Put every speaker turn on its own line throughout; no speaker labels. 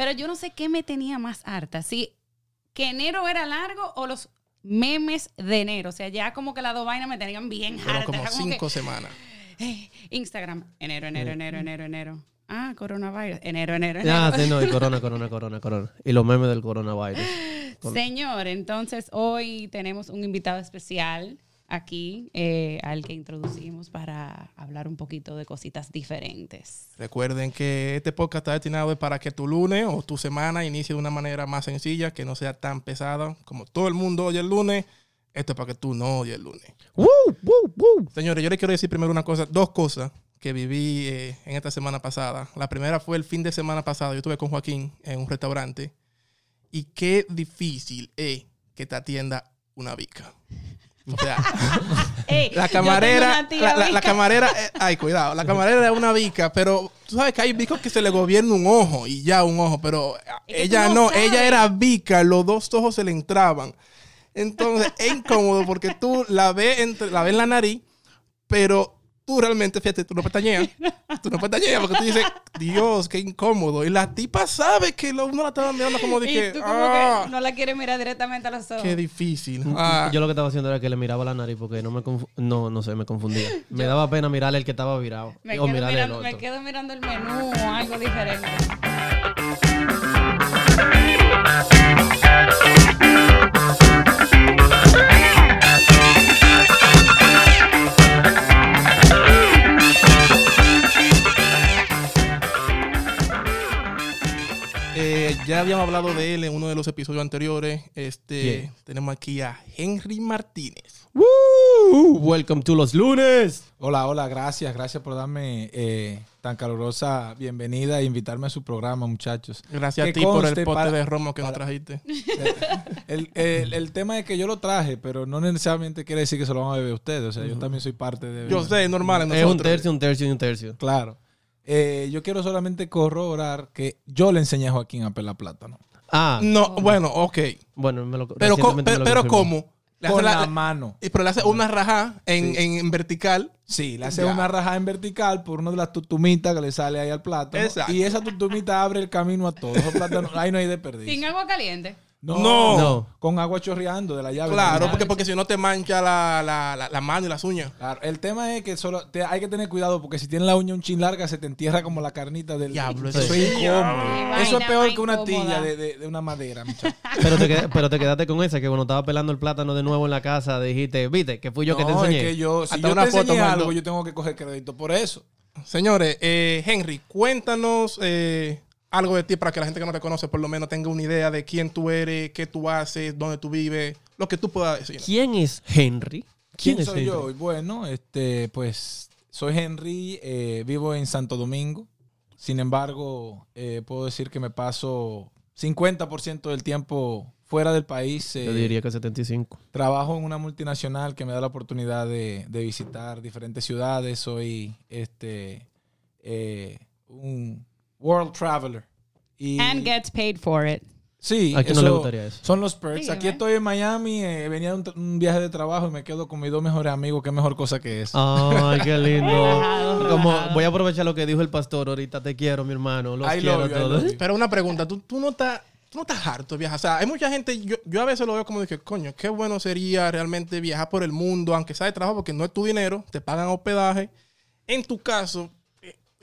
Pero yo no sé qué me tenía más harta. Si que enero era largo o los memes de enero. O sea, ya como que las dos vainas me tenían bien harta.
como
Era como que,
cinco semanas.
eh, Instagram, enero, enero, enero, enero, enero. Ah, coronavirus, enero, enero, enero.
Ah, sí, no, y corona, corona, corona, corona. Y los memes del coronavirus. Con-
Señor, entonces hoy tenemos un invitado especial aquí eh, al que introducimos para hablar un poquito de cositas diferentes.
Recuerden que este podcast está destinado para que tu lunes o tu semana inicie de una manera más sencilla, que no sea tan pesada. Como todo el mundo oye el lunes, esto es para que tú no oyes el lunes.
¡Woo! ¡Woo! ¡Woo!
Señores, yo les quiero decir primero una cosa, dos cosas que viví eh, en esta semana pasada. La primera fue el fin de semana pasado. Yo estuve con Joaquín en un restaurante. Y qué difícil es que te atienda una bica. O sea,
Ey,
la camarera, la, la- la
bica.
camarera, eh, ay, cuidado, la camarera era una bica, pero tú sabes que hay bicos que se le gobierna un ojo y ya un ojo, pero
Es
ella no, ella era bica, los dos ojos se le entraban. Entonces es incómodo porque tú la ves, entre, la ves en la nariz, pero tú realmente, fíjate, tú no pestañeas. Tú no pestañeas porque tú dices, Dios, qué incómodo. Y la tipa sabe que lo- uno la estaba mirando como de
Y
que,
tú como
ah,
que no la quieres mirar directamente a los ojos.
qué difícil. Ah,
Yo lo que estaba haciendo era que le miraba la nariz porque no me no, no sé, me confundía. Me daba pena mirarle el que estaba virado.
me,
o
quedo
mirarle el
mirando,
otro.
me quedo mirando el menú o algo diferente.
Ya habíamos hablado de él en uno de los episodios anteriores. Este,
Yeah.
Tenemos aquí a Henry Martínez.
¡Woo! Welcome to los lunes.
Hola, hola, gracias, gracias por darme eh, tan calurosa bienvenida e invitarme a su programa, muchachos.
Gracias a ti por el pote
para-
de romo que nos
para-
trajiste.
El, el- el tema es que yo lo traje, pero no necesariamente quiere decir que se lo van a beber ustedes. O sea, yo también soy parte de...
Yo sé, es normal. en
Es un tercio, un tercio y un tercio.
Claro. Eh, yo quiero solamente corroborar que yo le enseñé a Joaquín a pelar plátano.
Ah,
No, bueno, ok.
bueno, me lo
Pero, co-
me
pero,
lo
pero
confirmó.
¿cómo? Le
Con
hace
la,
la-
mano.
y- pero le hace una raja en,
Sí.
en- en vertical.
Sí, le hace
Ya.
una rajada en vertical por una de las tutumitas que le sale ahí al plátano.
Exacto.
Y esa tutumita abre el camino a todos. Plátanos, ahí no hay desperdicio.
Sin agua caliente.
No,
No.
No.
Con agua chorreando de la llave.
Claro,
No.
porque, porque si no te mancha la, la, la, la mano y las uñas.
Claro, el tema es que solo te- hay que tener cuidado porque si tienes la uña un chin larga se te entierra como la carnita del
Diablo,
eso es
sí.
incómodo. Eso es peor que una tilla de, de- de una madera, muchacho.
Pero te, qued- pero te quedaste con esa que cuando estaba pelando el plátano de nuevo en la casa dijiste, viste, que fui yo que te
No,
enseñé.
es que yo, si
Hasta
yo
una
te
foto
algo, yo tengo que coger crédito por eso.
Señores, eh, Henry, cuéntanos eh, algo de ti para que la gente que no te conoce por lo menos tenga una idea de quién tú eres, qué tú haces, dónde tú vives, lo que tú puedas decir.
¿Quién es Henry?
¿Quién,
es
soy
Henry?
yo? Bueno, este, pues soy Henry, eh, vivo en Santo Domingo. Sin embargo, eh, puedo decir que me paso 50% del tiempo fuera del país.
Yo
eh,
diría que 75.
Trabajo en una multinacional que me da la oportunidad de, de visitar diferentes ciudades. Soy este eh, un world traveler. Y,
And gets paid for it.
sí,
¿A quién no le
eso
gustaría eso?
Son los perks. Aquí estoy en Miami, eh, venía de un, un viaje de trabajo y me quedo con mis dos mejores amigos. Qué mejor cosa que eso.
Ay, qué lindo.
Relajado,
Como
relajado.
voy a aprovechar lo que dijo el pastor ahorita. Te quiero, mi hermano. Los
I
quiero a todos.
Pero una pregunta, ¿tú, tú no estás... Tú no estás harto de viajar. O sea, hay mucha gente, yo, yo a veces lo veo como que, coño, qué bueno sería realmente viajar por el mundo, aunque sea de trabajo, porque no es tu dinero, te pagan hospedaje. En tu caso, eh,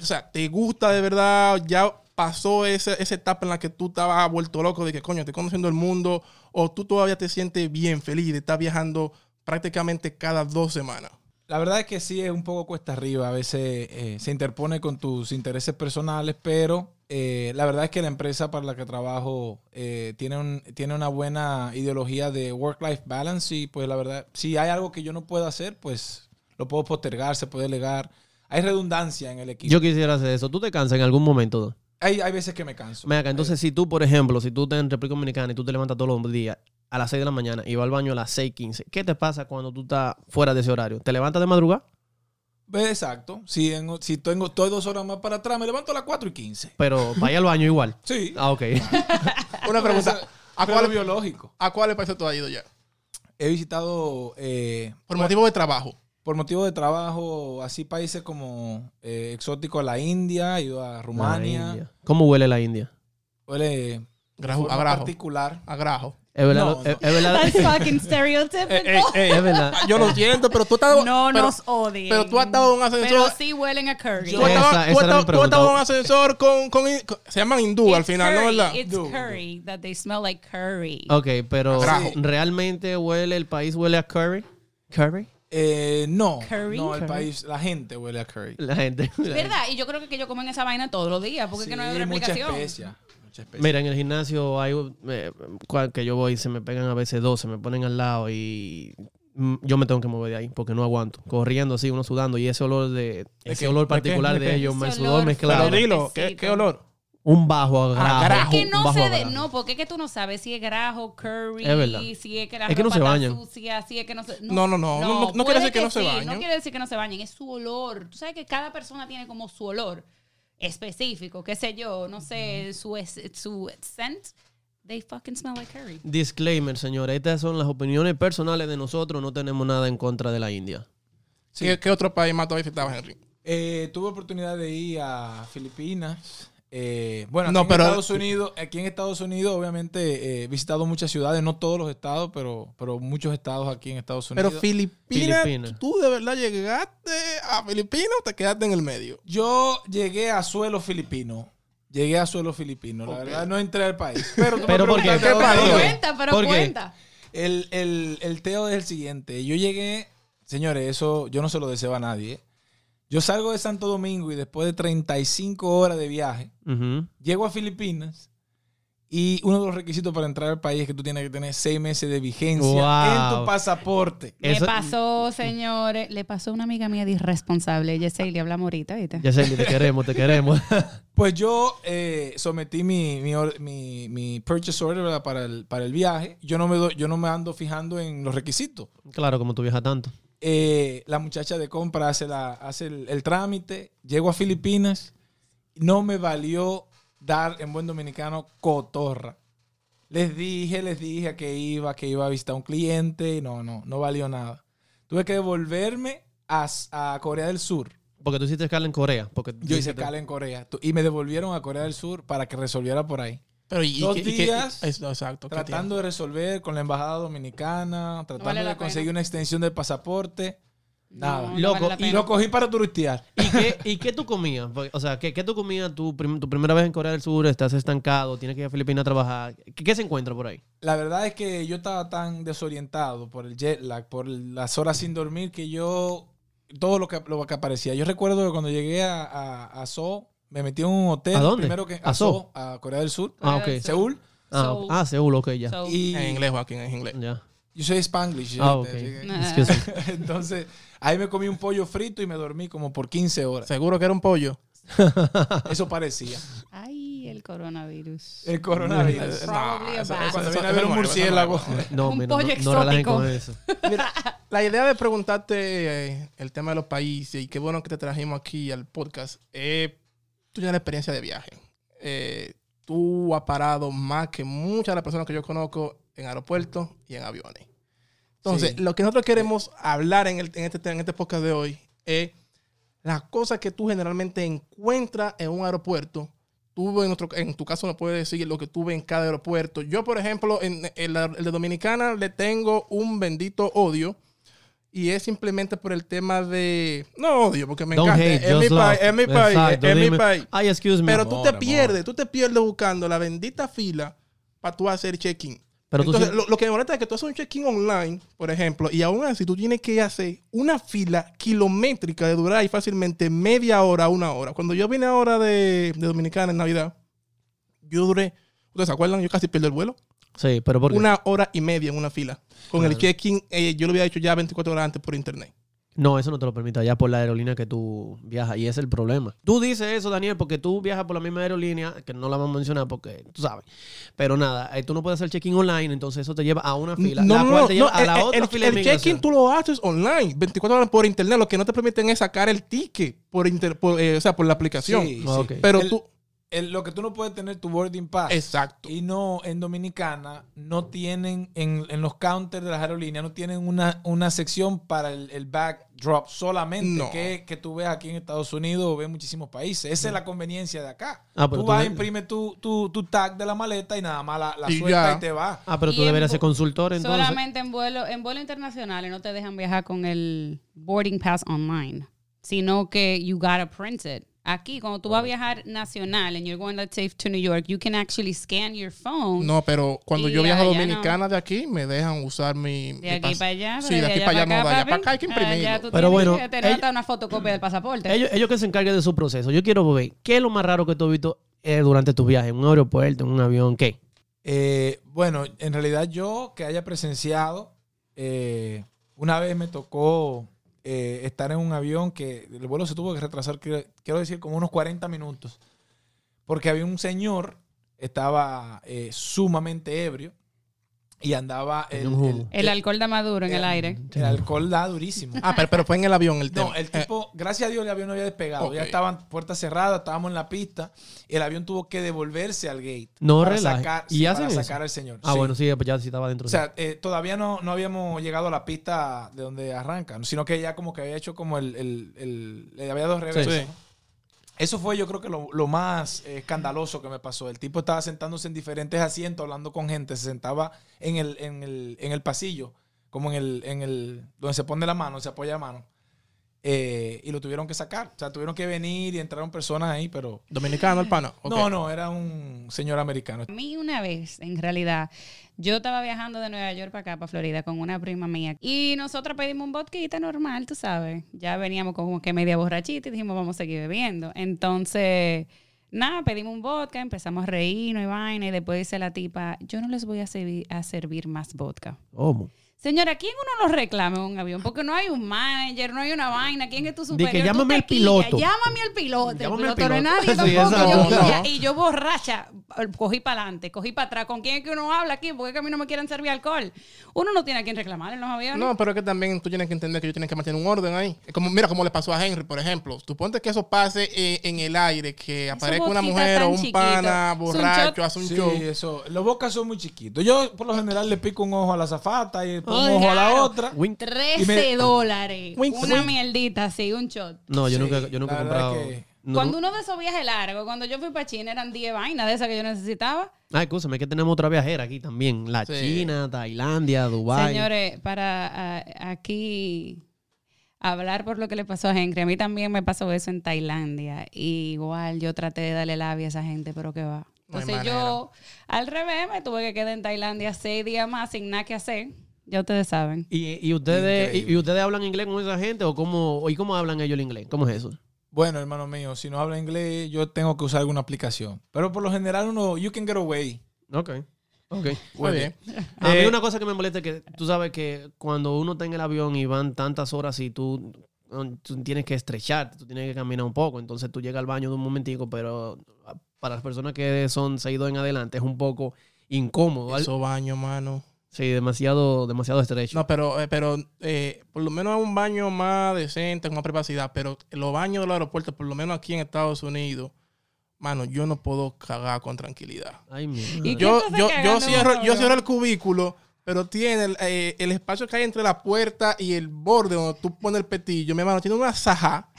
o sea, ¿te gusta de verdad? ¿Ya pasó ese- esa etapa en la que tú estabas vuelto loco de que, coño, estoy conociendo el mundo? ¿O tú todavía te sientes bien feliz de estar viajando prácticamente cada dos semanas?
La verdad es que sí es un poco cuesta arriba. A veces eh, se interpone con tus intereses personales, pero eh, la verdad es que la empresa para la que trabajo eh, tiene, un- tiene una buena ideología de work-life balance y pues la verdad, si hay algo que yo no puedo hacer, pues lo puedo postergar, se puede delegar. Hay redundancia en el equipo.
Yo quisiera hacer eso. ¿Tú te cansas en algún momento?
hay, hay veces que me canso.
Acá, entonces si tú, por ejemplo, si tú estás en República Dominicana y tú te levantas todos los días a las 6 de la mañana y vas al baño a las 6.15, ¿qué te pasa cuando tú estás fuera de ese horario? ¿Te levantas de madrugada?
Exacto. Si, en- si tengo, estoy dos horas más para atrás, me levanto a las 4 y 15.
Pero vaya al baño igual.
Sí.
Ah, ok.
Una pregunta, ¿a cuál,
biológico.
¿a cuáles países tú has ido ya?
He visitado eh,
Por motivo de trabajo.
Por motivo de trabajo, así países como eh, exóticos, la India, he ido a Rumania.
India. ¿Cómo huele la India?
huele
Grajo, a grajo.
particular.
A grajo.
Es verdad,
No,
es,
no.
es verdad.
That's fucking stereotypical.
Eh, eh,
es verdad.
Yo lo siento, pero tú has estado.
no
pero,
nos odien.
pero tú has estado en un ascensor.
Pero sí huelen a curry.
Tú has
Esa-
estado-
esa
tú has estado- en un ascensor con, con, con- Se llaman hindú al final, ¿no verdad?
It's
Du-
curry that they smell like curry.
Ok, pero
Grajo.
¿realmente huele, el país huele a curry? ¿Curry?
Eh, no,
Curry.
no, el
Curry.
país, la gente huele a curry.
La gente.
¿Verdad? Y yo creo que ellos comen esa vaina todos los días, porque es que no hay otra
mucha
explicación.
especia. Mucha especia.
Mira, en el gimnasio hay eh, cual que yo voy se me pegan a veces dos, se me ponen al lado y yo me tengo que mover de ahí porque no aguanto. Corriendo así, uno sudando y ese olor de ese
qué?
olor particular
¿De
ellos, me sudor mezclado.
Pero
Claro.
dilo, ¿qué, qué olor?
Un bajo a grajo.
grajo.
Es que
un
no
bajo
sé
a
de,
grajo.
no, porque es que tú no sabes si es grajo, curry,
Es verdad.
si es que la
Es que no se
está
bañan.
sucia, si es que no se...
No, no, no, no, no- no quiere decir que no se
sí,
bañen.
No quiere decir que no se bañen, es su olor. Tú sabes que cada persona tiene como su olor específico, qué sé yo, no sé, su, es- su scent. They fucking smell like curry.
Disclaimer, señores. Estas son las opiniones personales de nosotros. No tenemos nada en contra de la India.
¿Qué, qué otro país más tú visitabas, Henry?
Eh, tuve oportunidad de ir a Filipinas. Eh, bueno, aquí,
No,
en
pero-
Estados Unidos, aquí en Estados Unidos, obviamente, eh, he visitado muchas ciudades, no todos los estados, pero, pero muchos estados aquí en Estados Unidos.
Pero Filipinas. ¿tú de verdad llegaste a Filipinas o te quedaste en el medio?
Yo llegué a suelo filipino. Llegué a suelo filipino. La verdad, no entré al país. Pero,
Pero ¿por qué? ¿Qué país?
Cuenta, pero
¿Por qué?
cuenta.
El, el, el teo es el siguiente. Yo llegué, señores, eso yo no se lo deseo a nadie. Yo salgo de Santo Domingo y después de 35 horas de viaje, llego a Filipinas y uno de los requisitos para entrar al país es que tú tienes que tener seis meses de vigencia en
Wow.
tu pasaporte.
Eso-
Le pasó, señores, le pasó a una amiga mía de irresponsable. Yesenia, hablamos ahorita, ¿viste?
Sé, te queremos, te queremos.
Pues yo eh, sometí mi, mi, or- mi- mi purchase order ¿verdad? para, el, para el viaje. Yo no, me doy- yo no me ando fijando en los requisitos.
claro, como tú viajas tanto.
Eh, la muchacha de compra hace, la, hace el, el trámite, llego a Filipinas, no me valió dar en buen dominicano cotorra. Les dije, les dije a que iba, que iba a visitar a un cliente, no, no, no valió nada. Tuve que devolverme a, a Corea del Sur.
Porque tú hiciste escala en Corea. Porque
Yo hice escala en Corea y me devolvieron a Corea del Sur para que resolviera por ahí.
Pero y,
Dos
y y
días
exacto. ¿qué
Tratando de resolver con la embajada dominicana, tratando
vale
de conseguir
pena.
una extensión del pasaporte. Nada.
No,
Loco,
vale
y
lo cogí para turistear.
¿Y qué, ¿Y qué tú comías? O sea, ¿qué, qué tú comías tu, prim- tu primera vez en Corea del Sur? Estás estancado, tienes que ir a Filipinas a trabajar. ¿Qué, qué se encuentra por ahí?
La verdad es que yo estaba tan desorientado por el jet lag, por las horas sin dormir, que yo. Todo lo que, lo que aparecía. Yo recuerdo que cuando llegué a, a, a Seoul, me metí en un hotel.
¿A dónde?
Primero que
¿A
a
Seoul?
Seoul, a Corea del Sur.
Ah, ok.
Seúl.
Ah, ah, Seúl, ok, ya.
Y
En inglés, Joaquín, en inglés.
ya.
yo soy Spanglish.
Ah.
Entonces, ahí me comí un pollo frito y me dormí como por 15 horas.
Seguro que era un pollo.
Eso parecía.
Ay, el coronavirus.
El coronavirus. Cuando viene a
eso
ver un murciélago.
No,
Un
mira,
pollo
no, no
exótico.
con eso.
Mira, la idea de preguntarte eh, el tema de los países y qué bueno que te trajimos aquí al podcast es tú tienes la experiencia de viaje. Eh, tú has parado más que muchas de las personas que yo conozco en aeropuertos y en aviones. Entonces,
Sí.
lo que nosotros queremos hablar en, el- en este, en este podcast de hoy es las cosas que tú generalmente encuentras en un aeropuerto. Tú, en, nuestro- en tu caso, no puedes decir lo que tú ves en cada aeropuerto. Yo, por ejemplo, en el de Dominicana le tengo un bendito odio. Y es simplemente por el tema de... No odio, porque me
Don't
encanta.
hate,
es, mi país, es mi país,
Exacto,
es mi
dime.
país.
Ay, excuse me.
Pero tú te
amor.
pierdes, tú te pierdes buscando la bendita fila para tú hacer check-in.
Pero tú sí-
lo, lo que me molesta es que tú haces un check-in online, por ejemplo, y aún así tú tienes que hacer una fila kilométrica de durar ahí fácilmente media hora a una hora. Cuando yo vine ahora de, de Dominicana en Navidad, yo duré, ¿ustedes se acuerdan? Yo casi pierdo el vuelo.
Sí, pero ¿por qué?
Una hora y media en una fila. Con el check-in, eh, yo lo había hecho ya 24 horas antes por internet.
No, eso no te lo permite ya por la aerolínea que tú viajas y ese es el problema. Tú dices eso, Daniel, porque tú viajas por la misma aerolínea, que no la vamos a mencionar porque tú sabes. Pero nada, eh, tú no puedes hacer check-in online, entonces eso te lleva a una fila, la cual te lleva a la
el-
otra
el,
fila
el check-in tú lo haces online, 24 horas por internet. Lo que no te permiten es sacar el ticket por, inter- por, eh, o sea, por la aplicación.
Sí, sí.
Pero
El-
tú...
el- lo que tú no puedes tener tu boarding pass.
Exacto.
Y no, en Dominicana no tienen, en, en los counters de las aerolíneas, no tienen una, una sección para el, el backdrop solamente,
No.
que, que tú ves aquí en Estados Unidos o ves en muchísimos países. Esa es la conveniencia de acá.
Ah, pero
tú
tú
vas,
de-
imprimes tu, tu, tu tag de la maleta y nada más la, la
Y ya.
y te vas.
Ah, pero tú deberías ser consultor entonces.
Solamente en vuelo, en vuelo internacionales no te dejan viajar con el boarding pass online, sino que you gotta print it. Aquí, cuando tú vas a viajar nacional and you're going let's say to New York, you can actually scan your phone.
No, pero cuando yo viajo a Dominicana de aquí, me dejan usar mi.
De
mi
aquí para allá,
Sí,
pero
de aquí para allá no, de allá para acá hay que imprimirlo.
Pero bueno,
que tener
ella-
hasta una fotocopia del pasaporte.
Ellos, ellos que se encarguen de su proceso. Yo quiero ver, ¿qué es lo más raro que tú has visto eh, durante tu viaje? ¿En un aeropuerto, en un avión? ¿Qué?
Eh, bueno, en realidad yo que haya presenciado, eh, una vez me tocó eh, estar en un avión que el vuelo se tuvo que retrasar, quiero, decir, como unos 40 minutos, porque había un señor, estaba eh, sumamente ebrio y andaba el,
el alcohol da maduro en el
el-
aire.
el alcohol da durísimo.
Ah, pero, pero fue en el avión el tema.
No, el
Eh,
tipo, gracias a Dios el avión no había despegado. Ya estaban puertas cerradas, estábamos en la pista. Y el avión tuvo que devolverse al gate.
No
para
relaje.
sacar,
¿Y
sí, para sacar al señor.
Ah,
Sí.
bueno, sí, pues ya sí estaba dentro.
O sea, eh, todavía no, no habíamos llegado a la pista de donde arrancan, sino que ya como que había hecho como el... el, el- le había dado reversa.
Sí.
Eso fue yo creo que lo, lo más escandaloso que me pasó. El tipo estaba sentándose en diferentes asientos, hablando con gente, se sentaba en el, en el, en el pasillo, como en el, en el, donde se pone la mano, se apoya la mano. Eh, y lo tuvieron que sacar. O sea, tuvieron que venir y entraron personas ahí, pero...
Dominicano, el pana.
No, no, era un señor americano.
A mí una vez, en realidad, yo estaba viajando de Nueva York para acá, para Florida, con una prima mía. Y nosotros pedimos un vodka normal, tú sabes. Ya veníamos como que media borrachita y dijimos, vamos a seguir bebiendo. Entonces, nada, pedimos un vodka, empezamos a reírnos y vaina. Y después dice la tipa, yo no les voy a, servi- a servir más vodka.
¿Cómo?
Señora, ¿quién uno lo reclama en un avión? Porque no hay un manager, no hay una vaina. ¿Quién es tu superior?
que
Tú
llámame al piloto.
Llámame al piloto. El
Llámame al
piloto no es
piloto.
nadie
Sí,
tampoco. Yo-
No.
Y yo borracha, cogí para adelante, cogí para atrás. ¿Con quién es que uno habla aquí? Porque es que a mí no me quieren servir alcohol. Uno no tiene a quien reclamar en los aviones.
No, pero es que también tú tienes que entender que ellos tienen que mantener un orden ahí. Como, mira cómo le pasó a Henry, por ejemplo. Tú ponte que eso pase eh, en el aire, que aparezca una mujer o un
chiquito.
pana borracho, hace un
Sí,
show.
eso. Los bocas son muy chiquitos. Yo, por lo general, le pico un ojo a la zafata y
Ay,
ojo a la otra.
Wink.
13
Y me-
dólares.
Wink,
una
wink.
mierdita así, un shot.
No, yo
Sí,
nunca, yo nunca he comprado.
que-
no,
Cuando
no.
uno de esos viajes largos, cuando yo fui para China, eran 10 vainas de esas que yo necesitaba.
Ah, escúchame, es que tenemos otra viajera aquí también. La
Sí.
China, Tailandia, Dubái.
Señores, para aquí hablar por lo que le pasó a Henry, a mí también me pasó eso en Tailandia. Y igual yo traté de darle labia a esa gente, pero que va. Entonces yo, al revés, me tuve que quedar en Tailandia seis días más sin nada que hacer. Ya ustedes saben.
¿Y, y ustedes, y, ustedes hablan inglés con esa gente o cómo, y cómo hablan ellos el inglés? ¿Cómo es eso?
Bueno, hermano mío, si no habla inglés, yo tengo que usar alguna aplicación. Pero por lo general, uno, you can get away.
Ok. Ok.
Muy bien.
A mí
Eh,
una cosa que me molesta es que tú sabes que cuando uno está en el avión y van tantas horas y tú, tú tienes que estrecharte, tú tienes que caminar un poco, entonces tú llegas al baño de un momentico, pero para las personas que son seguidos en adelante es un poco incómodo. ¿vale?
Esos baños, mano.
Sí, demasiado, demasiado estrecho.
No, pero, eh, pero eh, por lo menos es un baño más decente, con más privacidad. Pero los baños de los aeropuertos, por lo menos aquí en Estados Unidos, mano, yo no puedo cagar con tranquilidad.
Ay, mi
¿Y
madre.
qué
Yo, yo, yo, cierro, yo cierro el cubículo, pero tiene el, eh, el espacio que hay entre la puerta y el borde donde tú pones el petillo. Mi hermano tiene una saja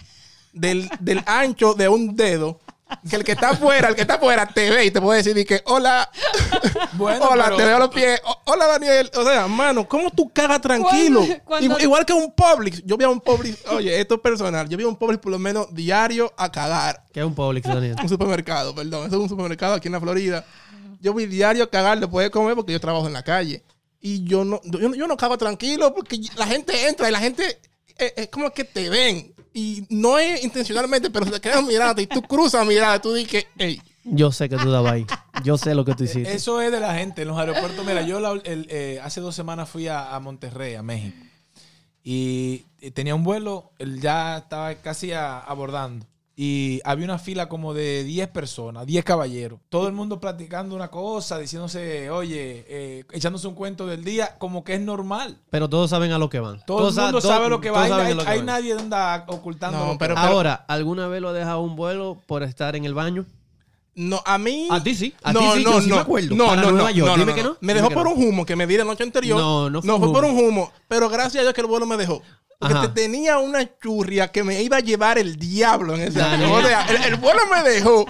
del, del ancho de un dedo. Que el que está afuera, el que está afuera te ve y te puede decir y que hola,
Bueno,
hola,
pero-
te veo los pies, o- hola Daniel. O sea, mano, ¿cómo tú cagas tranquilo?
Cuando- cuando-
Igual, igual que un Publix. Yo vi a un Publix, oye, esto es personal. Yo vi a un Publix por lo menos diario a cagar.
¿Qué es un Publix, Daniel?
Un supermercado, perdón. Eso es un supermercado aquí en la Florida. Yo voy diario a cagar después de comer porque yo trabajo en la calle. Y yo no, yo, no- yo no cago tranquilo porque la gente entra y la gente eh, es como que te ven. Y no es intencionalmente, pero se quedan mirando y tú cruzas mirada y tú dices, hey,
Yo sé que tú estabas ahí. Yo sé lo que tú hiciste.
Eso es de la gente en los aeropuertos. Mira, yo la- el, eh, hace dos semanas fui a, a Monterrey, a México. Y, y tenía un vuelo, él ya estaba casi a- abordando. Y había una fila como de 10 personas, 10 caballeros. Todo el mundo platicando una cosa, diciéndose, oye, eh, echándose un cuento del día, como que es normal.
Pero todos saben a lo que van.
Todo
Todos
el mundo sabe lo que va. Hay, hay-
que
hay nadie anda ocultando.
No, pero-.
Ahora, ¿alguna vez lo ha dejado un vuelo por estar en el baño?
No, a mí.
A ti sí, a ti sí, yo sí me acuerdo.
No,
Para
no,
Nueva
no,
York,
no,
dime
no,
que
no.
no.
Me dejó por
no.
un humo que me di la noche anterior.
No, no fue un
fue por
humo.
un humo. Pero gracias a Dios que el vuelo me dejó. Porque
Ajá.
te- tenía una churria que me iba a llevar el diablo en ese avión. O sea, el, el vuelo me dejó.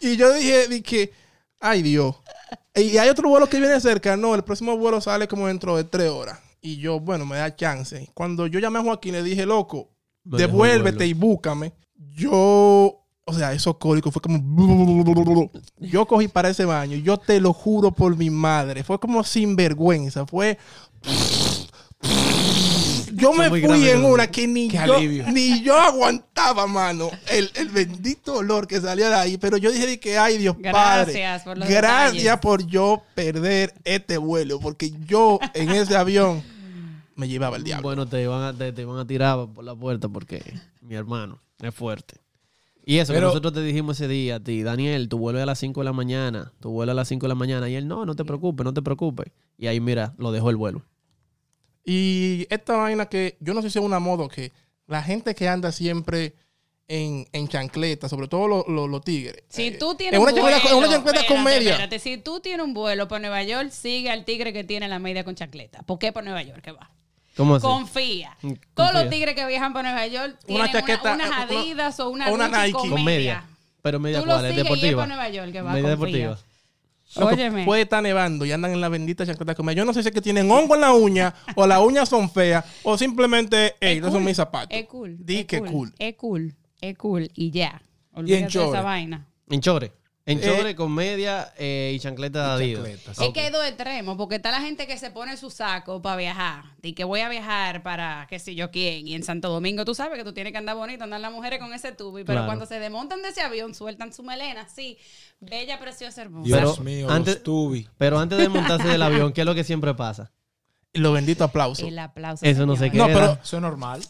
Y yo dije, dije, ay Dios. Y hay otro vuelo que viene cerca. No, el próximo vuelo sale como dentro de tres horas. Y yo, bueno, me da chance. Cuando yo llamé a Joaquín, le dije, loco,
Me
devuélvete y búscame. Yo, o sea, esos cólicos fue como. Yo cogí para ese baño. Yo te lo juro por mi madre. Fue como sinvergüenza. Fue. Yo me fui
grave,
en una que ni yo, ni yo aguantaba, mano. El, el bendito olor que salía de ahí. Pero yo dije que, ay, Dios Padre.
Gracias por los
Gracias
detalles.
por yo perder este vuelo. Porque yo en ese avión me llevaba el diablo.
Bueno, te iban, a, te, te iban a tirar por la puerta porque mi hermano es fuerte. Y eso, que nosotros te dijimos ese día a ti, Daniel, tu vuelo es a las 5 de la mañana, tu vuelo a las 5 de la mañana. Y él, no, no te preocupes, no te preocupes. Y ahí, mira, lo dejó el vuelo.
Y esta vaina que yo no sé si es una moda que la gente que anda siempre en, en chancleta, sobre todo los los- los tigres.
Si
eh,
tú tienes
en una chancleta,
vuelo,
en una chancleta con media.
espérate, si tú tienes un vuelo por Nueva York, sigue al tigre que tiene la media con chancleta. ¿Por qué por Nueva York que va?
¿Cómo así?
Confía.
Mm,
Todos
confía.
los tigres que viajan por Nueva York
Una
tienen
chaqueta,
una, unas
una-
Adidas o una,
o una
Gucci
Nike.
con media.
Pero media
Tú lo
cuál, es
sigues y es
deportiva.
por Nueva York que va,
media
confía.
deportiva.
Loco,
Óyeme.
Puede estar nevando y andan en la bendita chancleta con media. Yo no sé si es que tienen hongo en la uña o las uñas son feas o simplemente, hey,
Es
no son mis zapatos.
Es cool.
Di
es
que cool.
Es cool. Es cool. Y ya. Olvídate de
chore.
esa vaina.
En chore. En
Eh,
chore con media eh, y chancleta de Adidas.
Es que hay dos extremos, porque está la gente que se pone su saco para viajar, y que voy a viajar para qué sé yo quién, y en Santo Domingo tú sabes que tú tienes que andar bonito, andar las mujeres con ese tubi, pero
Claro.
cuando se desmontan de ese avión, sueltan su melena, así, bella, preciosa, hermosa.
Dios
Pero
mío,
antes-
los tubi.
Pero antes de montarse del avión, ¿qué es lo que siempre pasa?
Y los benditos aplausos.
El aplauso.
Eso no sé
señores.
qué
No,
era.
pero-
Eso es normal.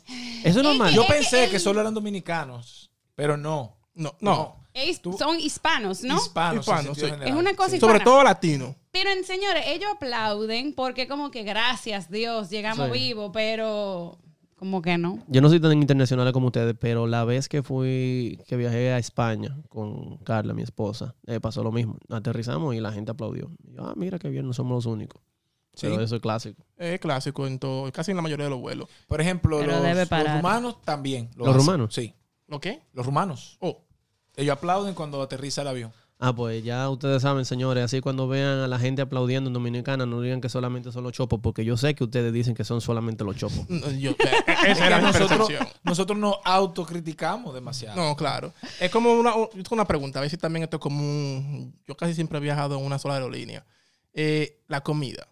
Eso es normal.
Yo
Es que
pensé
el-
que solo eran dominicanos, pero no.
No, no.
Es-
Tú-
son hispanos, ¿no?
Hispanos. en
Hispanos,
sentido
sí.
general.
Es una cosa
Sí.
Sobre todo latino.
Pero en señores, ellos aplauden porque como que gracias Dios, llegamos
Sí.
vivos, pero como que no.
Yo no soy tan internacional como ustedes, pero la vez que fui, que viajé a España con Carla, mi esposa, eh, pasó lo mismo. Aterrizamos y la gente aplaudió. Y yo, ah, mira qué bien, no somos los únicos.
Sí.
Pero eso es clásico.
Es clásico en todo, casi en la mayoría de los vuelos.
Por ejemplo,
Pero
los,
debe
los
parar.
rumanos también. lo
¿Los
hacen.
rumanos?
Sí.
¿Lo qué?
Los rumanos.
Oh,
Ellos aplauden cuando aterriza el avión.
Ah, pues ya ustedes saben, señores, así cuando vean a la gente aplaudiendo en Dominicana, no digan que solamente son los chopos, porque yo sé que ustedes dicen que son solamente los chopos.
no, yo,
Es que nosotros, nosotros nos autocriticamos demasiado.
No, claro. Es como una, un- yo tengo una pregunta, a ver si también esto es como un... Yo casi siempre he viajado en una sola aerolínea. Eh, la comida.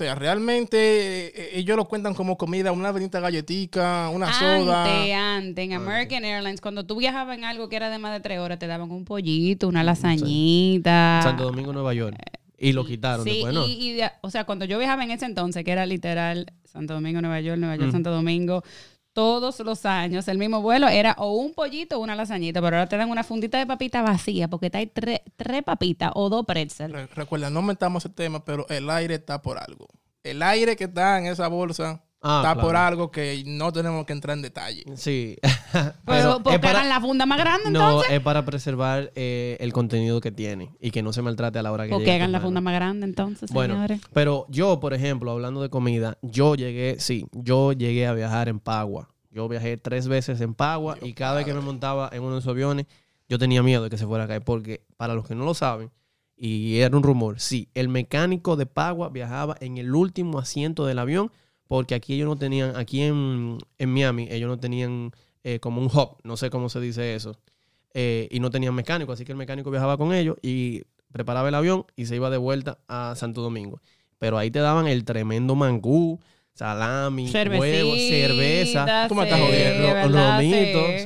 O sea, realmente eh, ellos lo cuentan como comida, una benita galletica, una soda.
Antes, antes, en American Airlines, cuando tú viajabas en algo que era de más de tres horas, te daban un pollito, una lasañita.
Santo Domingo, Nueva York. Y lo quitaron
Sí,
después, ¿no?
y, o sea, cuando yo viajaba en ese entonces, que era literal Santo Domingo, Nueva York, Nueva York,
Mm.
Santo Domingo, todos los años el mismo vuelo era o un pollito o una lasañita, pero ahora te dan una fundita de papita vacía porque está ahí tres, tres papitas o dos pretzel.
Re- Recuerda, no metamos ese tema, pero el aire está por algo. El aire que está en esa bolsa
Ah,
está
claro.
por algo que no tenemos que entrar en detalle.
Sí.
Pero, porque
para-
hagan la funda más grande
No,
entonces.
es para preservar eh, el contenido que tiene y que no se maltrate a la hora que
porque hagan la
mano.
funda más grande entonces,
Bueno,
señores.
pero yo, por ejemplo, hablando de comida, yo llegué, sí, yo llegué a viajar en Pagua. Yo viajé tres veces en Pagua y cada vez que me montaba en uno de esos aviones, yo tenía miedo de que se fuera a caer. Porque, para los que no lo saben, y era un rumor, sí, el mecánico de Pagua viajaba en el último asiento del avión porque aquí ellos no tenían, aquí en, en Miami, ellos no tenían eh, como un hub, no sé cómo se dice eso, eh, y no tenían mecánico, así que el mecánico viajaba con ellos y preparaba el avión y se iba de vuelta a Santo Domingo. Pero ahí te daban el tremendo mangú, salami, huevos, cerveza.
Tú me estás.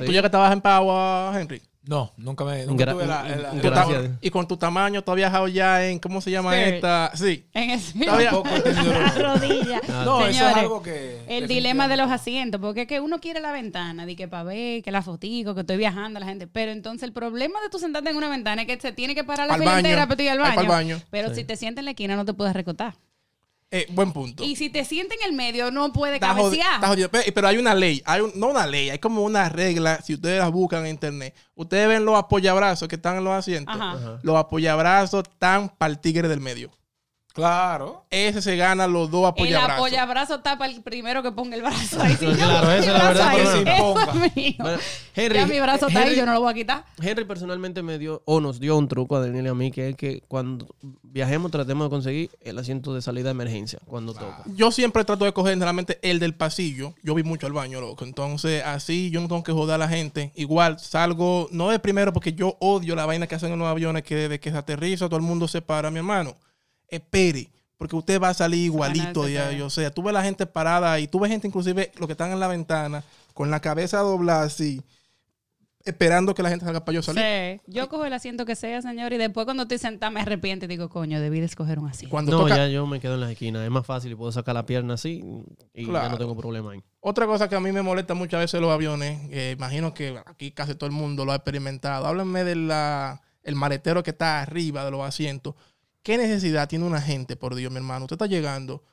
Tú ya que estabas en Pagua, Henry.
No, nunca me nunca
Gra-
tuve la,
Gracias.
Y con tu tamaño, tú has viajado ya en, ¿cómo se llama
Spirit.
esta? Sí.
En
Todavía-
Tampoco he tenido
la.
No, eso es algo que.
El dilema de los asientos, porque es que uno quiere la ventana, de que para ver, que la fotico, que estoy viajando, la gente. Pero entonces el problema de tú sentarte en una ventana es que se tiene que parar la
Al
fila
baño.
entera para ir al baño.
pa'l baño.
Pero
Sí.
si te sientas en la esquina no te puedes recotar.
Eh, buen punto.
Y si te sientes en el medio, no puede cabecear.
Pero hay una ley, hay un- no una ley, hay como una regla, si ustedes la buscan en internet. Ustedes ven los apoyabrazos que están en los asientos.
Ajá.
Ajá.
Los apoyabrazos están para el tigre del medio.
Claro.
Ese se gana los dos
El
apoyabrazos.
apoyabrazo tapa el primero que ponga el brazo ahí. Si yo
Claro,
mi
es la verdad,
ahí,
pero no.
eso es mío.
Bueno, Henry,
ya mi brazo está ahí,
Henry-
yo no lo voy a quitar.
Henry personalmente me dio, o nos dio un truco a Daniel y a mí, que es que cuando viajemos tratemos de conseguir el asiento de salida de emergencia cuando toca.
Yo siempre trato de coger generalmente el del pasillo. Yo voy mucho al baño, loco. Entonces, así yo no tengo que joder a la gente. Igual salgo, no de primero porque yo odio la vaina que hacen en los aviones que desde que se aterriza todo el mundo se para, mi hermano. Espere, porque usted va a salir igualito
Ganarse
de ahí.
todo.
O sea, tú ves la gente parada y tú ves gente inclusive los que están en la ventana con la cabeza doblada así, esperando que la gente salga para yo salir.
Sí. Yo cojo el asiento que sea, señor, y después cuando estoy sentada me arrepiento y digo, coño, debí de escoger un asiento.
Cuando
No,
toca,
ya yo me quedo en las esquinas. Es más fácil y puedo sacar la pierna así y ya no tengo problema ahí.
Otra cosa que a mí me molesta muchas veces en los aviones, eh, imagino que aquí casi todo el mundo lo ha experimentado. Háblenme del el maletero que está arriba de los asientos. ¿Qué necesidad tiene una gente, por Dios, mi hermano? Usted está llegando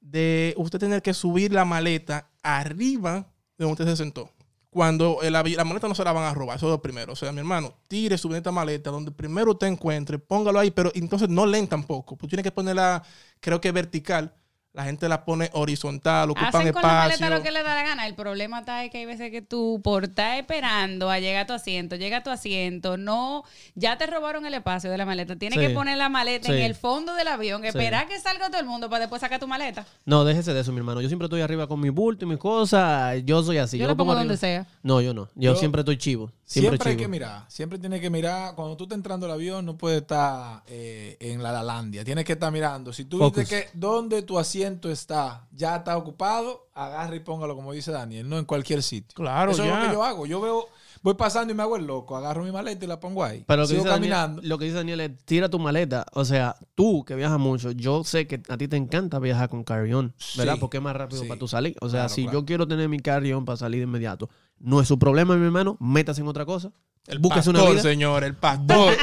de usted tener que subir la maleta arriba de donde usted se sentó. Cuando el avi- la maleta no se la van a robar, eso es lo primero. O sea, mi hermano, tire su bendita maleta donde primero usted encuentre, póngalo ahí, pero entonces no leen tampoco. Pues tiene que ponerla, creo que vertical. La gente la pone horizontal, ocupan
Hacen con la
espacio.
maleta lo que le da la gana. El problema está es que hay veces que tú, por estar esperando a llegar a tu asiento, llega a tu asiento, no, ya te robaron el espacio de la maleta. Tienes
Sí.
que poner la maleta
Sí.
en el fondo del avión,
Sí.
esperar que salga todo el mundo para después sacar tu maleta.
No, déjese de eso, mi hermano. Yo siempre estoy arriba con mi bulto y mis cosas. Yo soy así.
yo
lo
lo pongo
arriba.
donde sea.
No, yo no. Yo,
Yo-
siempre estoy chivo. Siempre,
Siempre, hay
chivo.
que mirar. Siempre tienes que mirar. Cuando tú estás entrando al avión, no puedes estar eh, en la Lalandia. Tienes que estar mirando. Si tú
Focus.
dices que donde tu asiento está ya está ocupado, agarra y póngalo, como dice Daniel, no en cualquier sitio.
Claro,
Eso es lo que yo hago. Yo veo, voy pasando y me hago el loco. Agarro mi maleta y la pongo ahí.
Pero lo que,
Sigo
dice Daniel,
caminando.
lo que dice Daniel es, tira tu maleta. O sea, tú que viajas mucho, yo sé que a ti te encanta viajar con carry-on, ¿verdad?
Sí,
Porque es más rápido
sí.
para tu salir. O sea,
Claro,
si
claro.
yo quiero tener mi carry-on para salir de inmediato, no es su problema, mi hermano. Métase en otra cosa.
El pastor,
una vida.
señor, el pastor.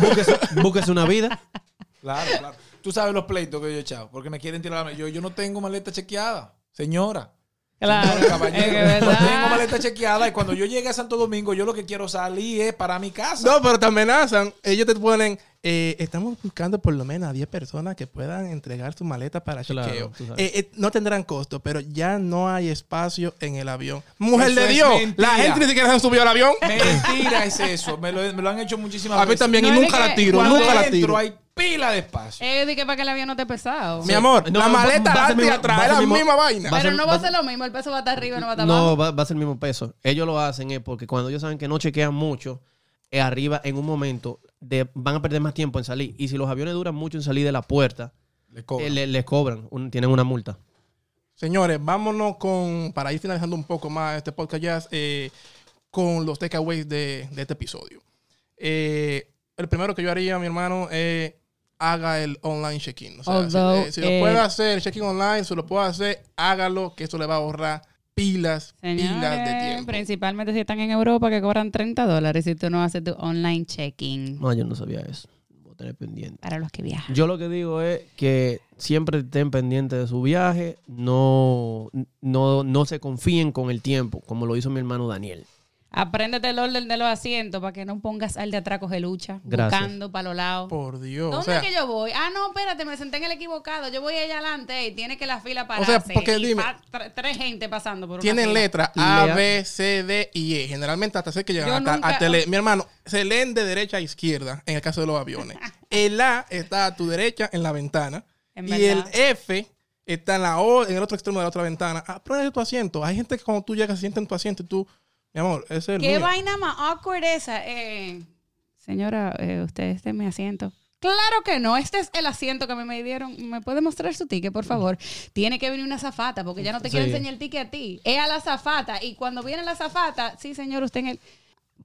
Búsquese, búsquese una vida.
Claro, claro. Tú sabes los pleitos que yo he echado. Porque me quieren tirar la maleta. Yo, yo no tengo maleta chequeada. Señora.
Claro,
Señor caballero,
es que
no tengo maleta chequeada y cuando yo llegue a Santo Domingo, yo lo que quiero salir es para mi casa.
No, pero te amenazan. Ellos te ponen, eh, estamos buscando por lo menos a 10 personas que puedan entregar su maleta para
Claro,
chequeo. Eh, eh, no tendrán costo, pero ya no hay espacio en el avión. Mujer
Eso
de Dios,
mentira.
la gente ni siquiera se han subido al avión.
Mentira es eso. Me lo, me lo han hecho muchísimas
A mí
veces.
también,
No,
y nunca la tiro, nunca la tiro.
hay pila de espacio.
Eh, di que para que el avión no esté pesado.
Mi amor,
No,
la
va-
maleta
va a ser
adelante y
mismo-
atrás,
va a
es
ser
la
mismo-
misma vaina.
va a
Pero
ser-
no
va a
ser lo mismo, el peso va a estar arriba y no va a estar
No,
abajo.
va, va a ser el mismo peso. Ellos lo hacen es porque cuando ellos saben que no chequean mucho, eh, arriba en un momento de- van a perder más tiempo en salir. Y si los aviones duran mucho en salir de la puerta,
Le cobran.
eh, le- les cobran, un- tienen una multa.
Señores, vámonos con, para ir finalizando un poco más este podcast eh, con los takeaways de, de este episodio. Eh, el primero que yo haría, mi hermano, es haga el online check-in. O sea, si- eh, si, lo
eh,
puede hacer, el check-in online, si lo puede hacer, hágalo, que eso le va a ahorrar pilas, pilas de tiempo.
principalmente si están en Europa que cobran 30 dólares si tú no haces tu online checking
No, yo no sabía eso. Voy a tener pendiente.
para los que viajan.
Yo lo que digo es que siempre estén pendientes de su viaje, no, no, no se confíen con el tiempo, como lo hizo mi hermano Daniel.
Apréndete el orden de los asientos para que no pongas al de atrás coge lucha,
Gracias.
buscando para los lados.
Por Dios.
¿Dónde
o sea,
es que yo voy? Ah, no, espérate, me senté en el equivocado. Yo voy allá adelante y tiene que la fila
O sea, porque dime,
pa- tres gente pasando por una
tienen
fila.
letras A,
Lea.
B, C, D y E. Generalmente hasta sé que llegan
Yo
hasta,
nunca-
hasta Mi hermano, se leen de derecha a izquierda en el caso de los aviones. El A está a tu derecha en la ventana.
En
y el. F está en la O, en el otro extremo de la otra ventana. Ah, prueba tu asiento. Hay gente que cuando tú llegas se sienta en tu asiento y tú, mi amor, ese es el
¿Qué
mío.
vaina más awkward esa? Eh, señora, eh, usted este es mi asiento. Claro que no, este es el asiento que me dieron. ¿Me puede mostrar su ticket, por favor? Tiene que venir una zafata, porque ya no te quiere
Sí.
enseñar el ticket a ti. Es a la zafata. Y cuando viene la zafata, sí, señor, usted en el.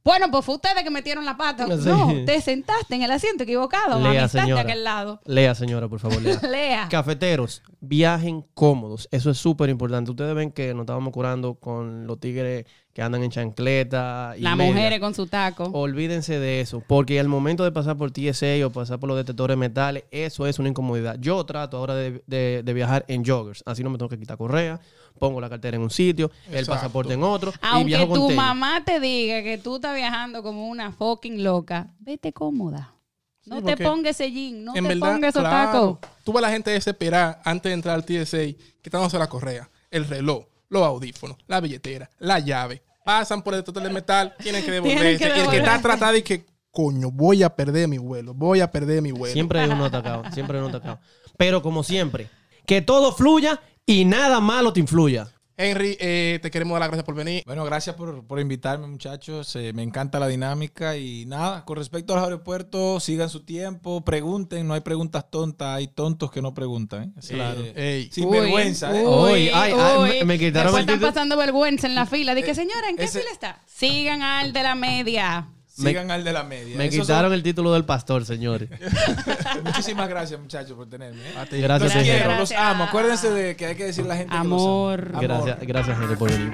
Bueno, pues fue ustedes que metieron la pata.
Sí.
No, te sentaste en el asiento equivocado.
Lea,
Amistad de
señora.
aquel lado.
Lea, señora, por favor, lea.
Lea.
Cafeteros, viajen cómodos. Eso es súper importante. Ustedes ven que nos estábamos curando con los tigres que andan en chancleta. Y
Las mujeres con su taco.
Olvídense de eso, porque al momento de pasar por TSA o pasar por los detectores de metales, eso es una incomodidad. Yo trato ahora de, de- de viajar en joggers, así no me tengo que quitar correa, pongo la cartera en un sitio, el pasaporte en otro y
Aunque
viajo con
tu
tenis.
mamá te diga que tú estás viajando como una fucking loca, vete cómoda. No
Sí,
te pongas ese jean, no
en
te
verdad,
pongas esos
claro,
tacos.
Tú ves a la gente desesperada antes de entrar al TSA, quitándose la correa, el reloj, los audífonos, la billetera, la llave. Pasan por el detector de metal, tienen que
Tienen
devolverse.
que
Y el que está
devolverse.
tratado y que, coño, voy a perder mi vuelo, voy a perder mi vuelo.
Siempre hay uno atacado, siempre hay uno atacado. Pero como siempre, que todo fluya y nada malo te influya.
Henry, eh, te queremos dar las gracias por venir.
Bueno, gracias por, por invitarme, muchachos. Eh, me encanta la dinámica y nada, con respecto a los aeropuertos, sigan su tiempo, pregunten, no hay preguntas tontas, hay tontos que no preguntan. ¿eh?
Claro.
Ey.
sin
Uy,
vergüenza. ¿eh?
uy,
ay, ay,
uy.
me- me quitaron
Después
el
están pasando vergüenza en la fila. Dije, señora, ¿en qué
ese-
fila está? Sigan al de la media.
Sigan al de la media.
Me
Esos
quitaron el título del pastor, señores.
Muchísimas gracias, muchachos, por tenerme. ¿eh?
A ti.
Gracias,
Los los amo. Acuérdense de que hay que decirle a la gente que los amo.
Amor.
Amor.
Gracias, gracias, gente, por venir.